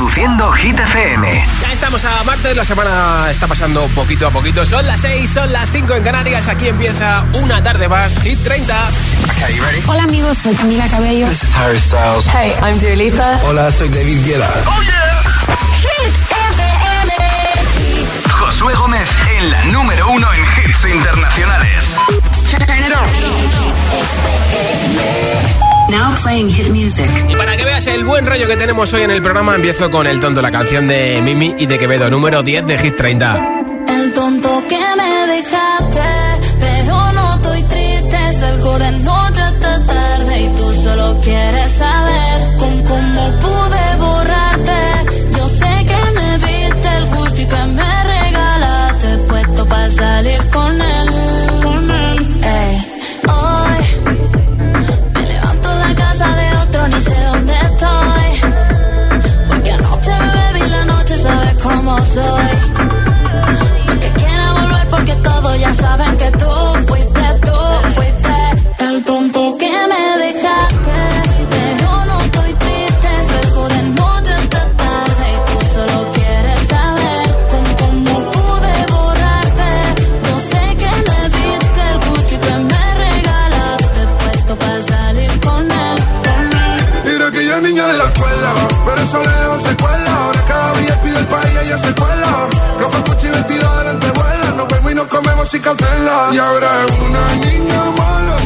Reproduciendo Hit FM. Ya estamos a martes, la semana está pasando poquito a poquito. Son las 6, son las 5 en Canarias. Aquí empieza una tarde más. Hit 30. Hola amigos, soy Camila Cabello. This is Harry Styles. Hey, I'm Dua Lipa. Hola, soy David Guetta. ¡Oh, yeah! Hit FM. Josué Gómez en la número uno en hits internacionales. Now playing hit music. Y para que veas el buen rollo que tenemos hoy en el programa, empiezo con El Tonto, la canción de Mimi y de Quevedo, número 10 de Hit 30. El tonto que me dejaste, pero no estoy triste, salgo de noche hasta tarde y tú solo quieres saber con cómo pude borrarte. Yo sé que me viste el Gucci que me regalaste, puesto para salir con él. Y ahora es una niña mala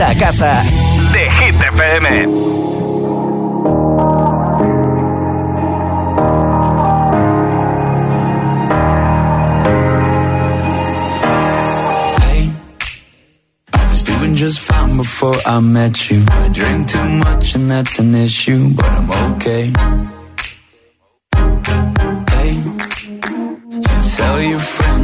vuelta a casa de Hit FM. Hey, I was doing just fine before I met you. I drink too much and that's an issue, but I'm okay.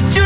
did you.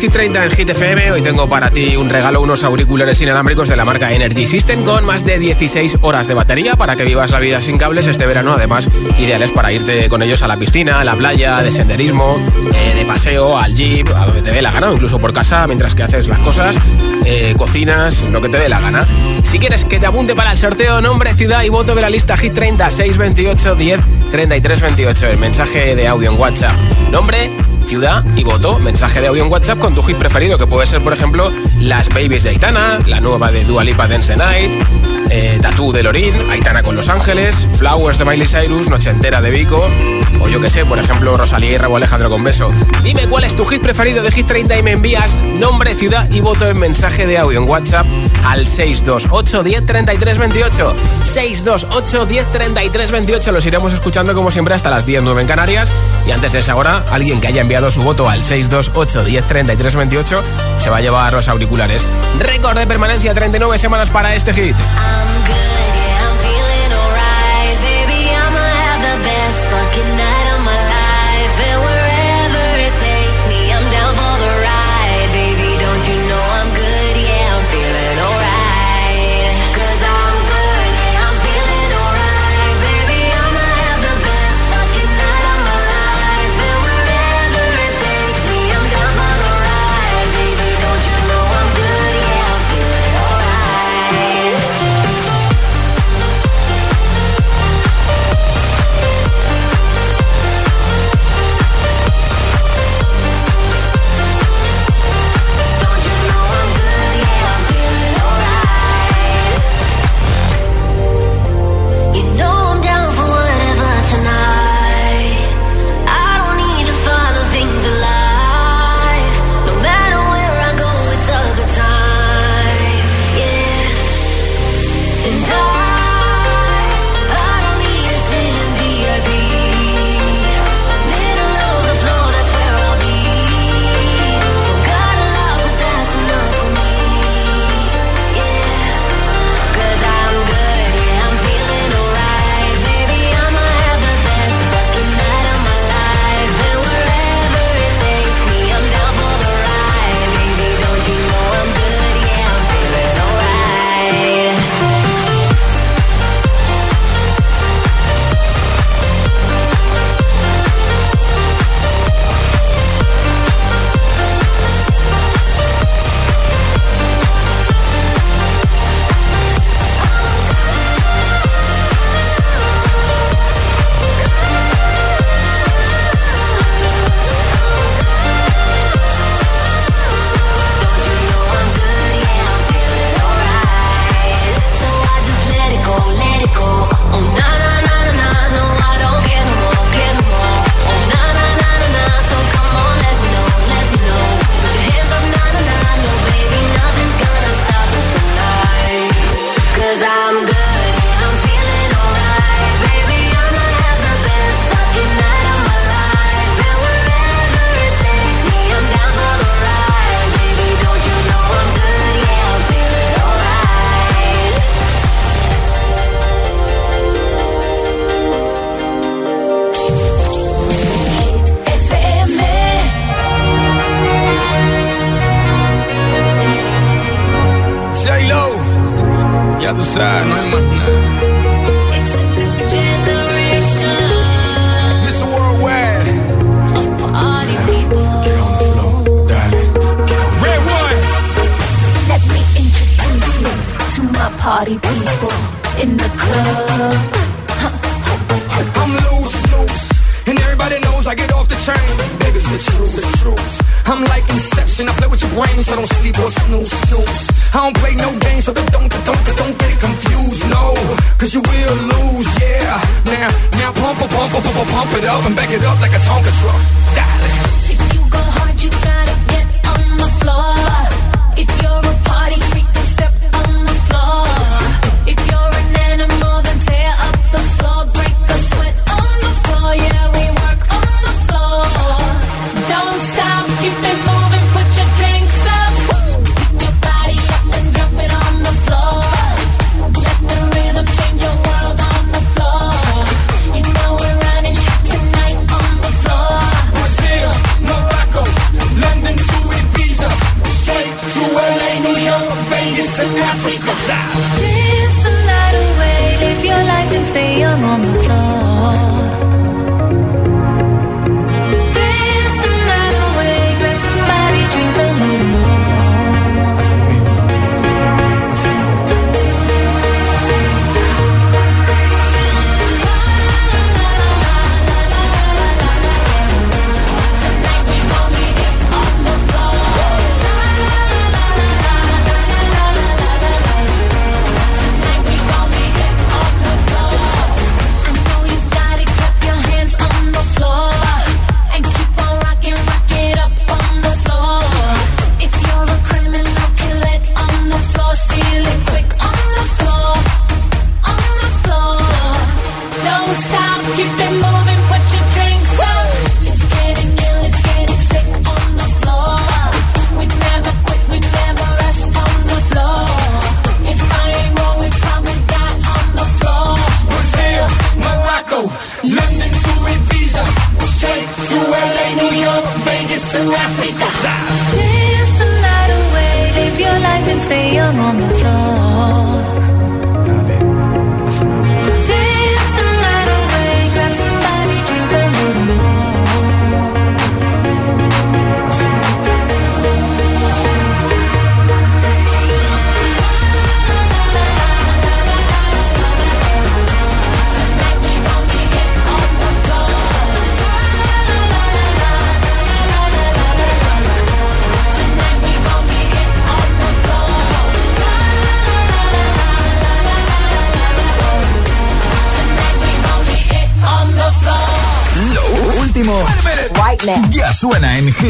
Hit 30 en Hit FM. Hoy tengo para ti un regalo, unos auriculares inalámbricos de la marca Energy System con más de 16 horas de batería para que vivas la vida sin cables este verano. Además, ideales para irte con ellos a la piscina, a la playa, de senderismo, eh, de paseo, al jeep, a donde te dé la gana, incluso por casa, mientras que haces las cosas, eh, cocinas, lo que te dé la gana. Si quieres que te apunte para el sorteo, nombre, ciudad y voto de la lista Hit 30 628 10 33 28. El mensaje de audio en WhatsApp. Nombre ciudad y voto. Mensaje de audio en WhatsApp con tu hit preferido, que puede ser, por ejemplo, Las Babies de Aitana, la nueva de Dua Lipa Dance Night, eh, Tatú de Lorin, Aitana con Los Ángeles, Flowers de Miley Cyrus, Noche entera de Vico, o yo que sé, por ejemplo, Rosalía y Raúl Alejandro con Beso. Dime cuál es tu hit preferido de Hit 30 y me envías nombre, ciudad y voto en mensaje de audio en WhatsApp al 628 10 33 28. 628 10 33 28. Los iremos escuchando como siempre hasta las 10 en Canarias. Y antes de esa hora, alguien que haya enviado su voto al 628 10 33 28 se va a llevar los auriculares. Récord de permanencia 39 semanas para este hit. I'm good.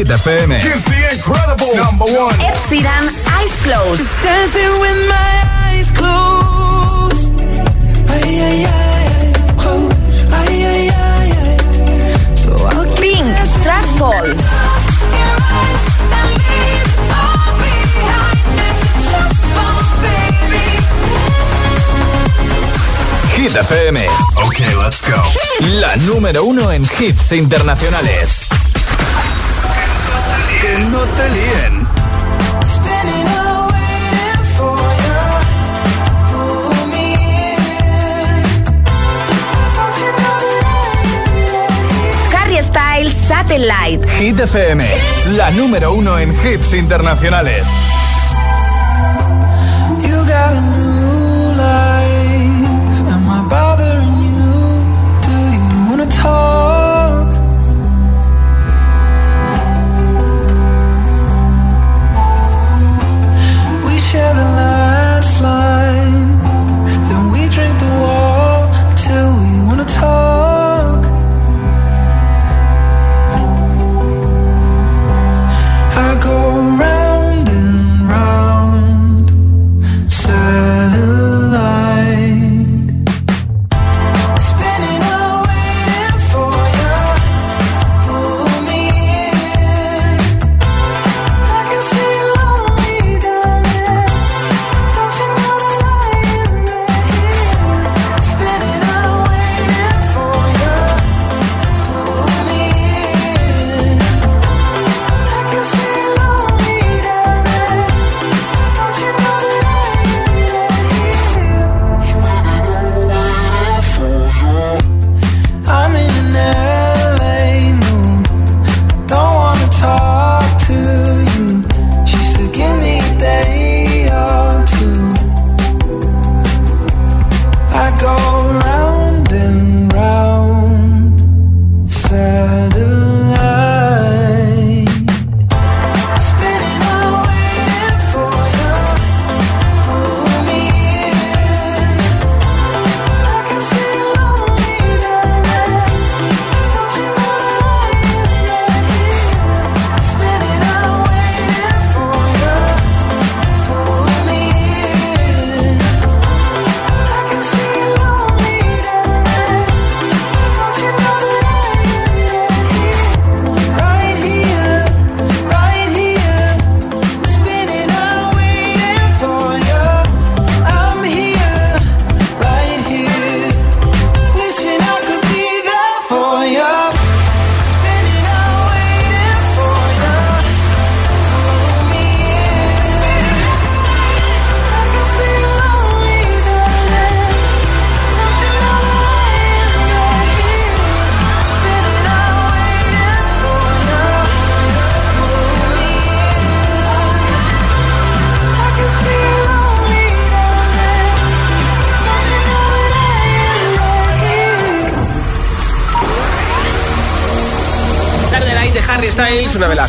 Hit FM. It's the incredible number one. Ed Sheeran, Eyes Closed. Dancing with my eyes closed. Ay, ay, ay, closed. Ay, ay, ay, ay. So I'll Pink, Trash Fall. Hit FM, Okay, let's go. la número uno en hits internacionales. You know that Harry Styles, Satellite. Hit FM, la número uno en hits internacionales. You got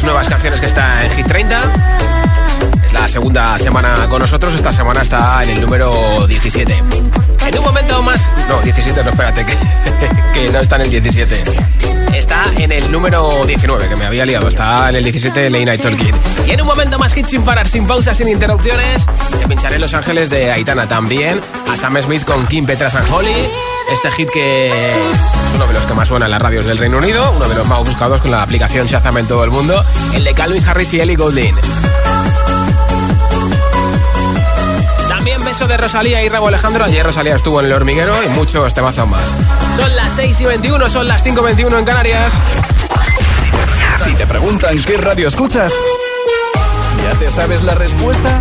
nuevas canciones que está en Hit 30. Es la segunda semana con nosotros, esta semana está en el número 17. En un momento más... No, 17, no, espérate, que, no está en el 17. Está en el número 19, que me había liado. Está en el 17 de Late Night Talking. Y en un momento más hit sin parar, sin pausas, sin interrupciones, te pincharé Los Ángeles de Aitana también. A Sam Smith con Kim Petras and Holly. Este hit que es uno de los que más suena en las radios del Reino Unido, uno de los más buscados con la aplicación Shazam en todo el mundo, el de Calvin Harris y Ellie Goulding. También beso de Rosalía y Rabo Alejandro. Ayer Rosalía estuvo en el hormiguero y muchos temazos más. Son las 6 y 21, son las 5 y 21 en Canarias. Si te preguntan qué radio escuchas, ¿ya te sabes la respuesta?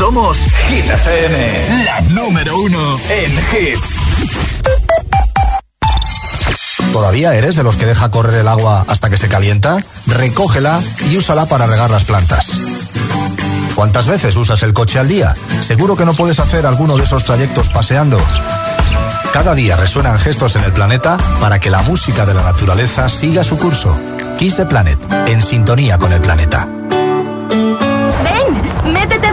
Somos Hit FM, la número uno en hits. ¿Todavía eres de los que deja correr el agua hasta que se calienta? Recógela y úsala para regar las plantas. ¿Cuántas veces usas el coche al día? Seguro que no puedes hacer alguno de esos trayectos paseando. Cada día resuenan gestos en el planeta para que la música de la naturaleza siga su curso. Kiss the Planet, en sintonía con el planeta.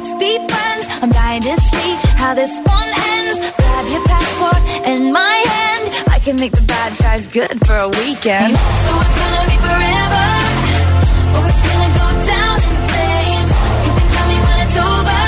Let's be friends. I'm dying to see how this one ends. Grab your passport and my hand. I can make the bad guys good for a weekend. So it's gonna be forever, or it's gonna go down in flames. You can tell me when it's over.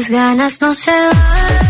estas ganas no se.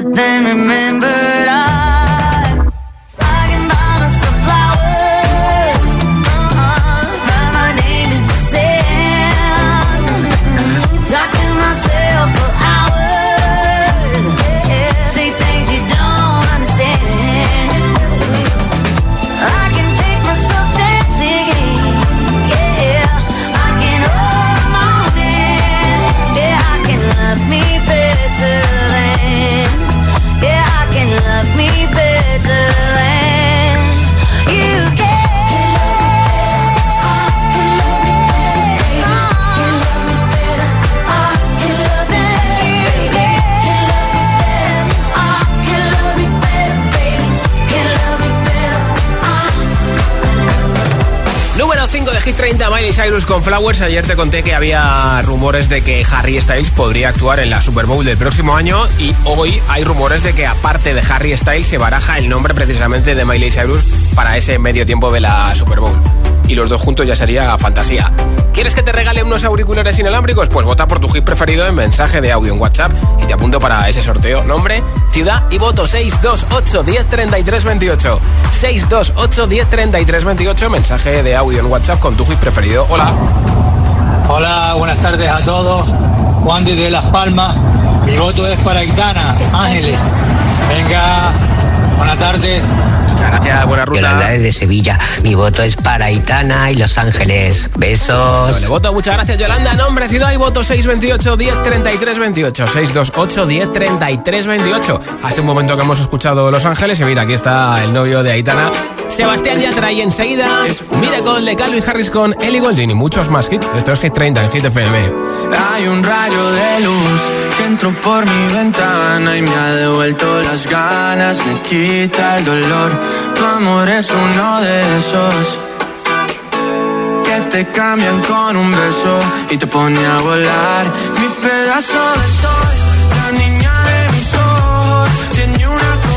but then remembered 30, Miley Cyrus con Flowers. Ayer te conté que había rumores de que Harry Styles podría actuar en la Super Bowl del próximo año y hoy hay rumores de que aparte de Harry Styles se baraja el nombre precisamente de Miley Cyrus para ese medio tiempo de la Super Bowl. Y los dos juntos ya sería fantasía. ¿Quieres que te regale unos auriculares inalámbricos? Pues vota por tu hit preferido en mensaje de audio en WhatsApp y te apunto para ese sorteo. Nombre, ciudad y voto 628 10 33 28. 628 10 33 28. Mensaje de audio en WhatsApp con tu hit preferido. Hola. Hola, buenas tardes a todos. Juan de Las Palmas. Mi voto es para Aitana, Ángeles. Venga, buenas tardes. Muchas gracias, buena Yolanda ruta. desde Sevilla. Mi voto es para Itana y Los Ángeles. Besos. Doble voto, muchas gracias Yolanda. Nombre, ciudad y voto 628 10 33 28. 628 10 33 28. Hace un momento que hemos escuchado Los Ángeles y mira, aquí está el novio de Aitana. Sebastián Yatra y enseguida Miracle de Calvin Harris con Ellie Goulding y muchos más hits. Esto es Hit 30 en Hit FM. Hay un rayo de luz que entró por mi ventana y me ha devuelto las ganas, me quita el dolor. Tu amor es uno de esos que te cambian con un beso y te pone a volar. Mi pedazo de sol, la niña de mis ojos, tiene una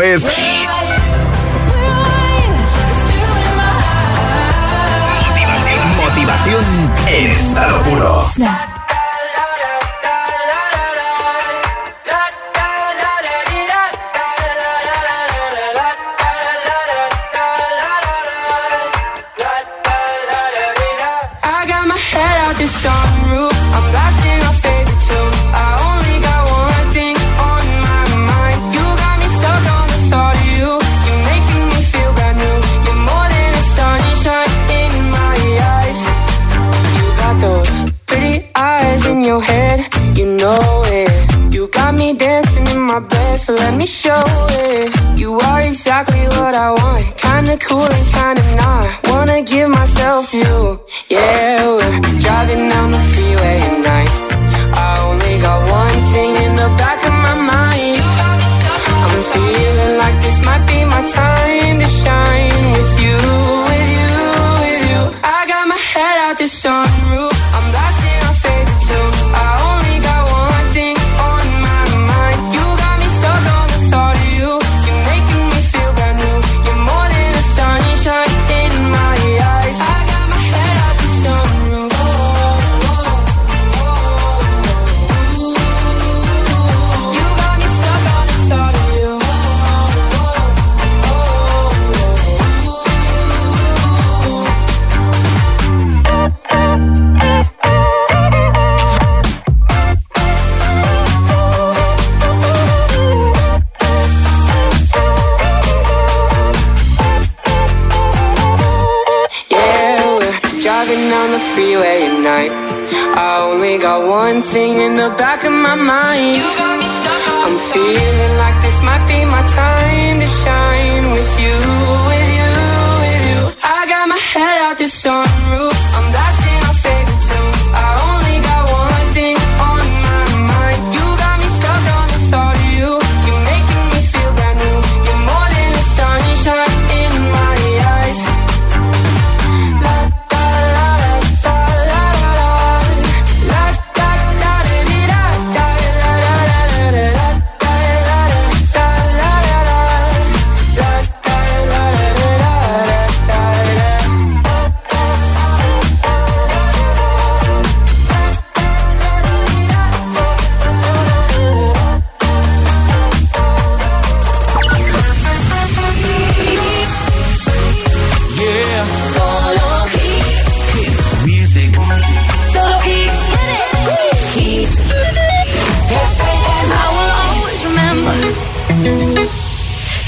vez.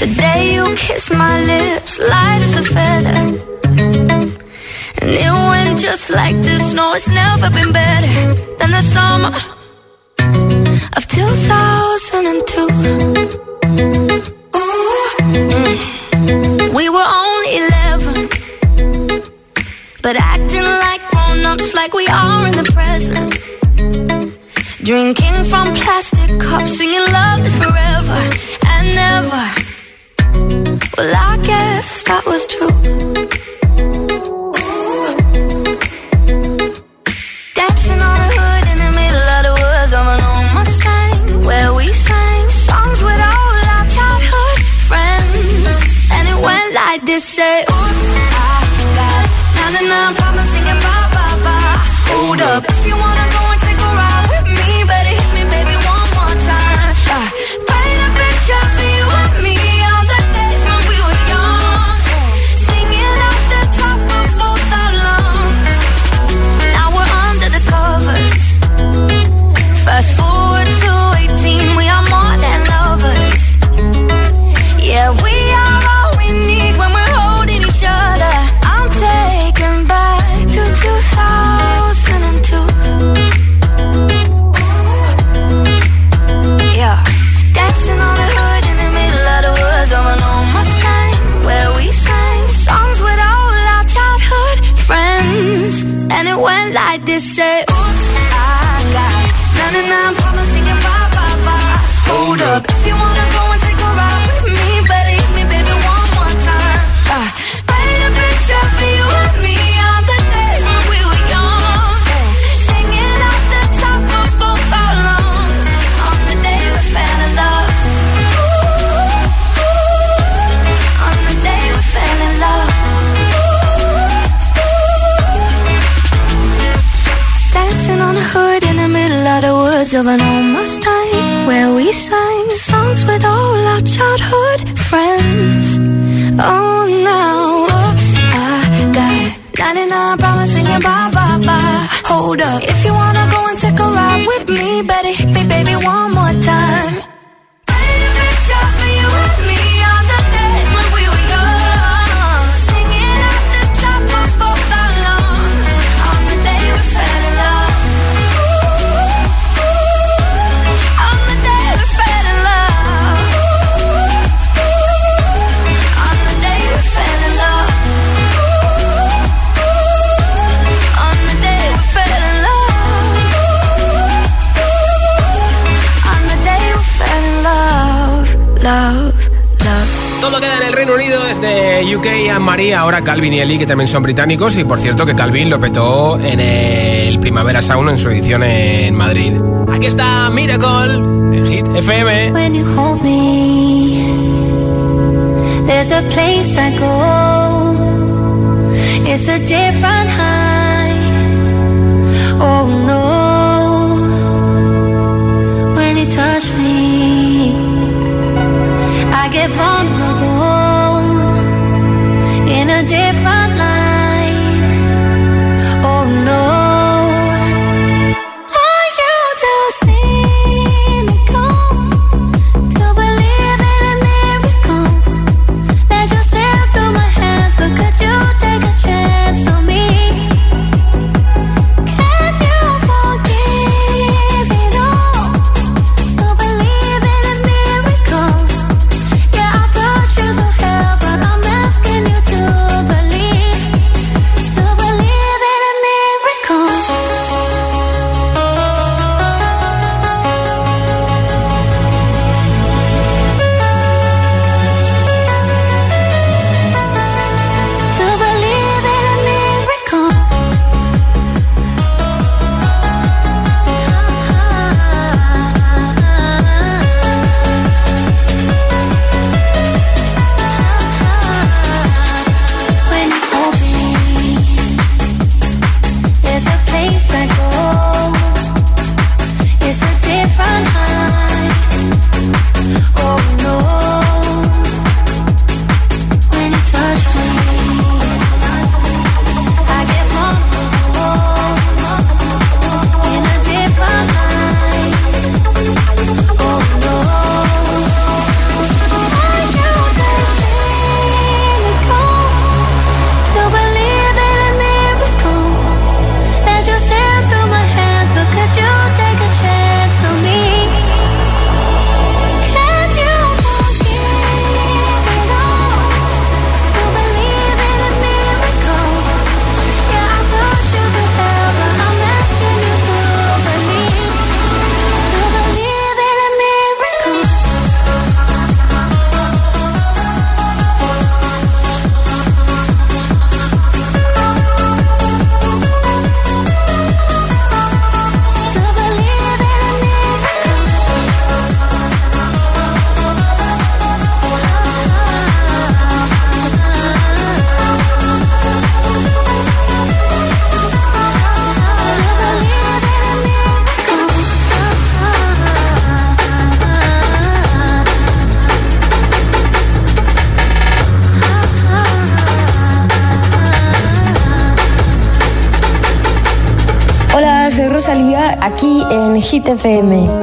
The day you kissed my lips, light as a feather. And it went just like this. No, it's never been better than the summer of 2002. Mm. We were only 11, but acting like grown ups, like we are in the present. Drinking from plastic cups, singing love is forever and never. Well, I guess that was true. Dancing on the hood in the middle of the woods an old Mustang, where we sang songs with all our childhood friends, and it went like this. Say, Calvin y Ellie, que también son británicos, y por cierto que Calvin lo petó en el Primavera Sound en su edición en Madrid. Aquí está Miracle, el hit FM. When you hold me, there's a place I go. It's a con Hit FM.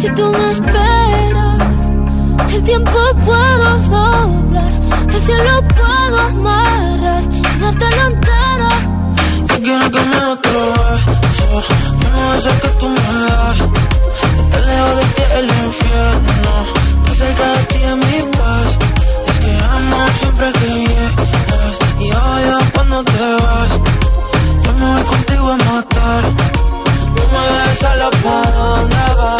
si tú me esperas, el tiempo puedo doblar. El cielo puedo amarrar y darte la entera. Yo quiero que me otro beso. De esos que tú me das. Estar lejos de ti es el infierno. Estar cerca de ti es mi paz. Es que amo siempre que llegas. Y odio cuando te vas. Yo me voy contigo a matar. No me dejes sola, ¿pa' dónde vas?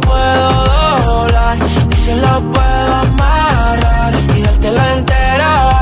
puedo doblar. Y se lo puedo amarrar y dártelo entero.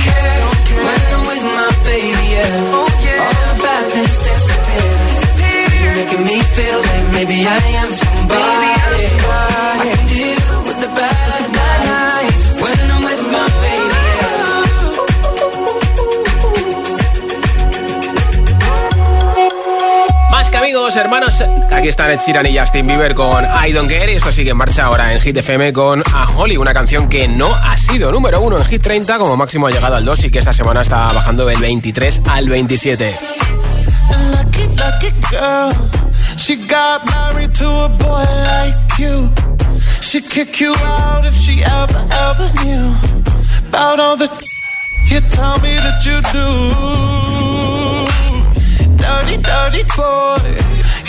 amigos, hermanos, aquí están Ed Sheeran y Justin Bieber con I Don't Care y esto sigue en marcha ahora en Hit FM con A Holly, una canción que no ha sido número uno en Hit 30, como máximo ha llegado al 2 y que esta semana está bajando del 23 al 27. Lucky, lucky girl. She got married to a boy like you. She'd kick you out if she ever, ever knew about all the you tell me that you do. Dirty, dirty boy.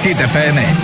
Hit FM.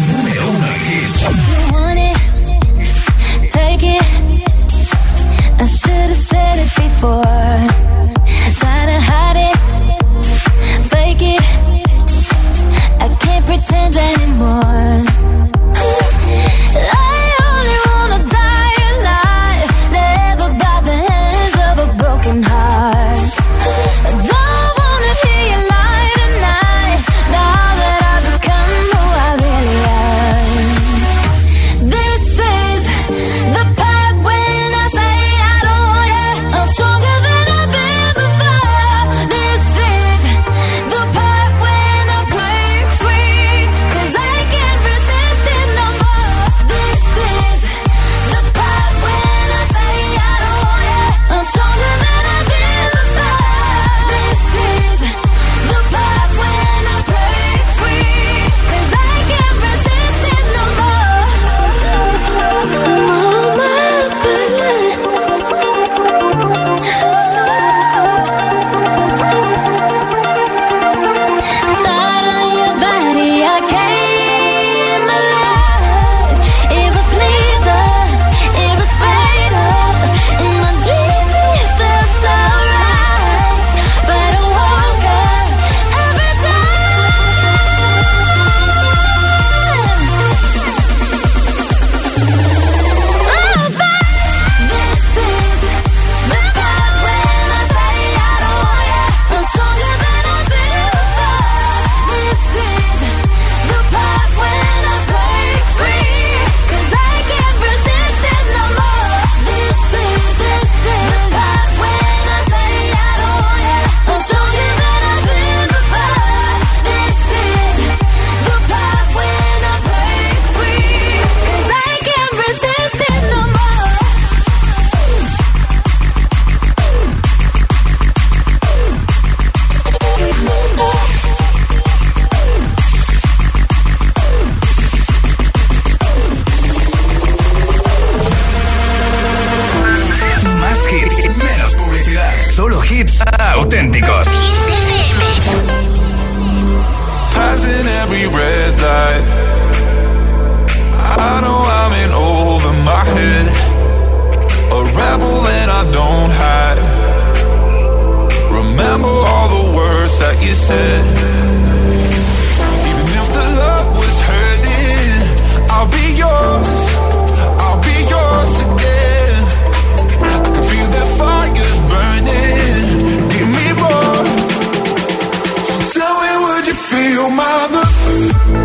feel my